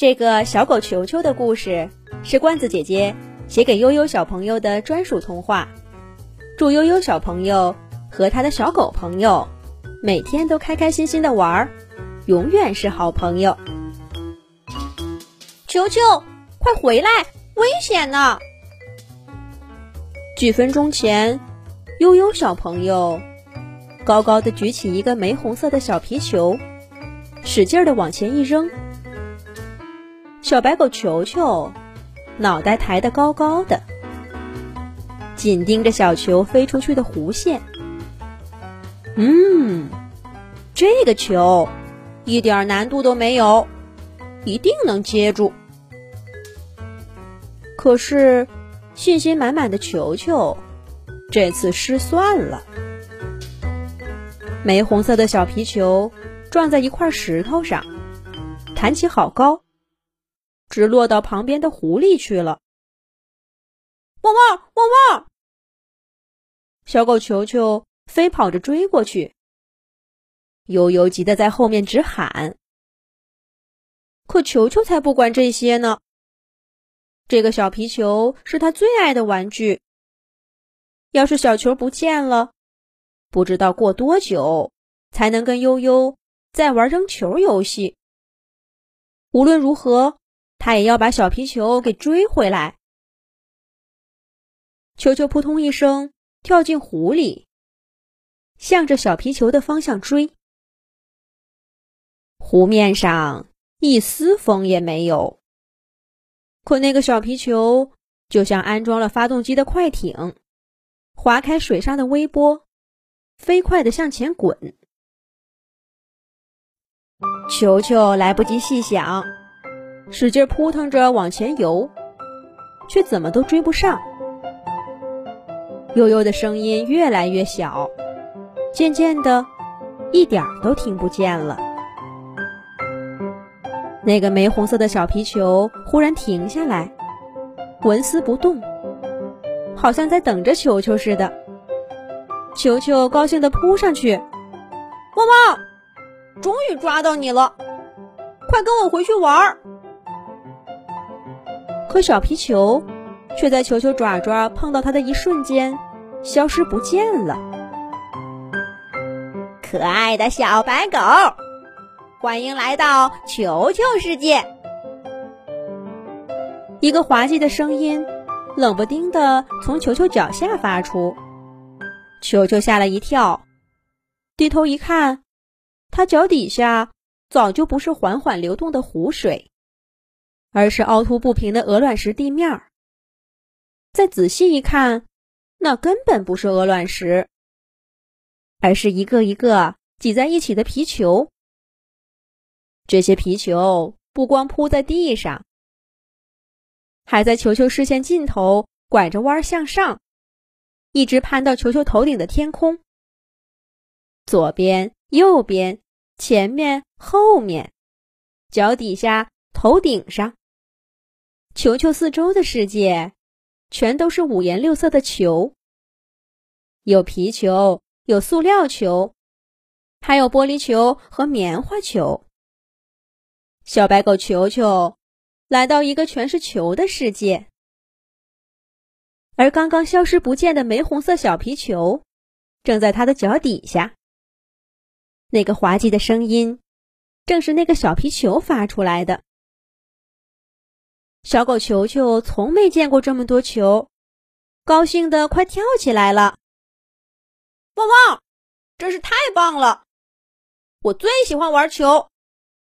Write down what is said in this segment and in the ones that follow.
这个小狗球球的故事是罐子姐姐写给悠悠小朋友的专属童话。祝悠悠小朋友和他的小狗朋友每天都开开心心的玩儿，永远是好朋友。球球，快回来，危险呢！几分钟前，悠悠小朋友高高的举起一个玫红色的小皮球，使劲的往前一扔。小白狗球球脑袋抬得高高的，紧盯着小球飞出去的弧线。嗯，这个球一点难度都没有，一定能接住。可是。信心满满的球球，这次失算了。玫红色的小皮球撞在一块石头上，弹起好高，直落到旁边的湖里去了。汪汪汪汪！小狗球球飞跑着追过去，悠悠急得在后面直喊。可球球才不管这些呢。这个小皮球是他最爱的玩具。要是小球不见了，不知道过多久才能跟悠悠再玩扔球游戏。无论如何，他也要把小皮球给追回来。球球扑通一声跳进湖里，向着小皮球的方向追。湖面上一丝风也没有。可那个小皮球就像安装了发动机的快艇，划开水上的微波，飞快的向前滚。球球来不及细想，使劲扑腾着往前游，却怎么都追不上。悠悠的声音越来越小，渐渐的，一点儿都听不见了。那个玫红色的小皮球忽然停下来，纹丝不动，好像在等着球球似的。球球高兴地扑上去，汪汪！终于抓到你了，快跟我回去玩儿。可小皮球却在球球爪爪碰到它的一瞬间消失不见了。可爱的小白狗。欢迎来到球球世界。一个滑稽的声音冷不丁的从球球脚下发出，球球吓了一跳，低头一看，他脚底下早就不是缓缓流动的湖水，而是凹凸不平的鹅卵石地面儿。再仔细一看，那根本不是鹅卵石，而是一个一个挤在一起的皮球。这些皮球不光铺在地上，还在球球视线尽头拐着弯向上，一直攀到球球头顶的天空。左边、右边、前面、后面，脚底下、头顶上，球球四周的世界，全都是五颜六色的球。有皮球，有塑料球，还有玻璃球和棉花球。小白狗球球来到一个全是球的世界，而刚刚消失不见的玫红色小皮球正在它的脚底下。那个滑稽的声音正是那个小皮球发出来的。小狗球球从没见过这么多球，高兴的快跳起来了！汪汪，真是太棒了！我最喜欢玩球。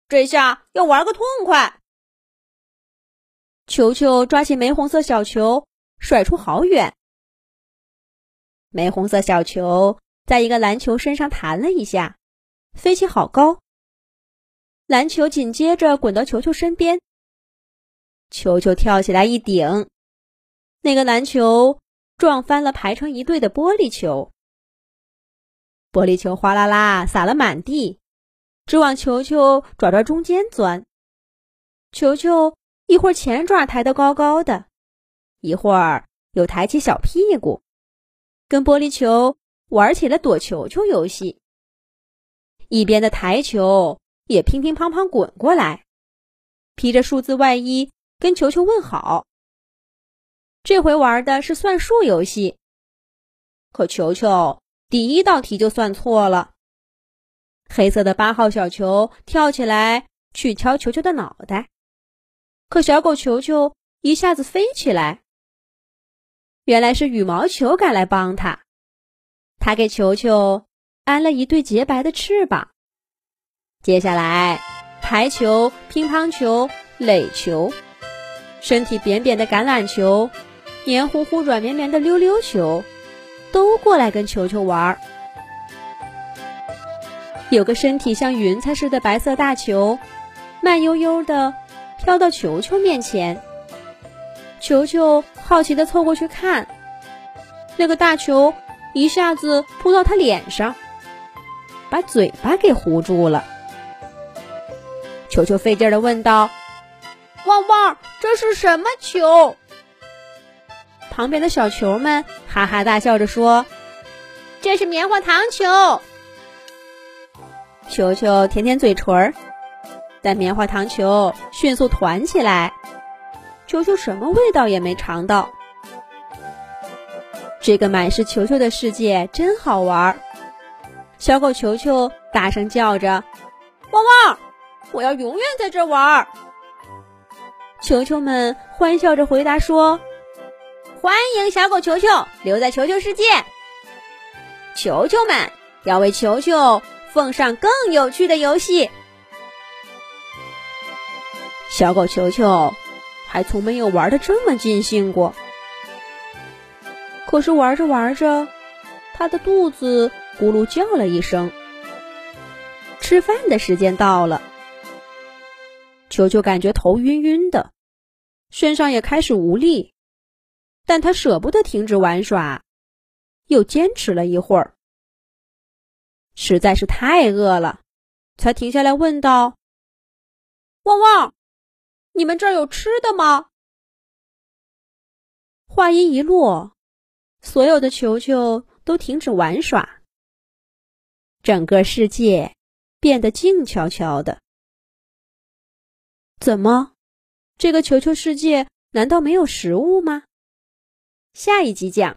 这下要玩个痛快！球球抓起玫红色小球，甩出好远。玫红色小球在一个篮球身上弹了一下，飞起好高。篮球紧接着滚到球球身边，球球跳起来一顶，那个篮球撞翻了排成一队的玻璃球，玻璃球哗啦啦洒了满地。只往球球爪爪中间钻，球球一会儿前爪抬得高高的，一会儿又抬起小屁股，跟玻璃球玩起了躲球球游戏。一边的台球也乒乒乓乓滚过来，披着数字外衣跟球球问好。这回玩的是算术游戏，可球球第一道题就算错了。黑色的八号小球跳起来去敲球球的脑袋，可小狗球球一下子飞起来。原来是羽毛球赶来帮他，他给球球安了一对洁白的翅膀。接下来，排球、乒乓球、垒球，身体扁扁的橄榄球，黏糊糊、软绵绵的溜溜球，都过来跟球球玩儿。有个身体像云彩似的白色大球，慢悠悠的飘到球球面前。球球好奇的凑过去看，那个大球一下子扑到他脸上，把嘴巴给糊住了。球球费劲的问道：“旺旺，这是什么球？”旁边的小球们哈哈大笑着说：“这是棉花糖球。”球球舔舔嘴唇儿，但棉花糖球迅速团起来。球球什么味道也没尝到。这个满是球球的世界真好玩。小狗球球大声叫着：“汪汪！我要永远在这玩！”球球们欢笑着回答说：“欢迎小狗球球留在球球世界。球球们要为球球奉上更有趣的游戏。”小狗球球。还从没有玩的这么尽兴过。可是玩着玩着，他的肚子咕噜叫了一声。吃饭的时间到了，球球感觉头晕晕的，身上也开始无力，但他舍不得停止玩耍，又坚持了一会儿。实在是太饿了，才停下来问道：“汪汪！”你们这儿有吃的吗？话音一落，所有的球球都停止玩耍，整个世界变得静悄悄的。怎么，这个球球世界难道没有食物吗？下一集讲。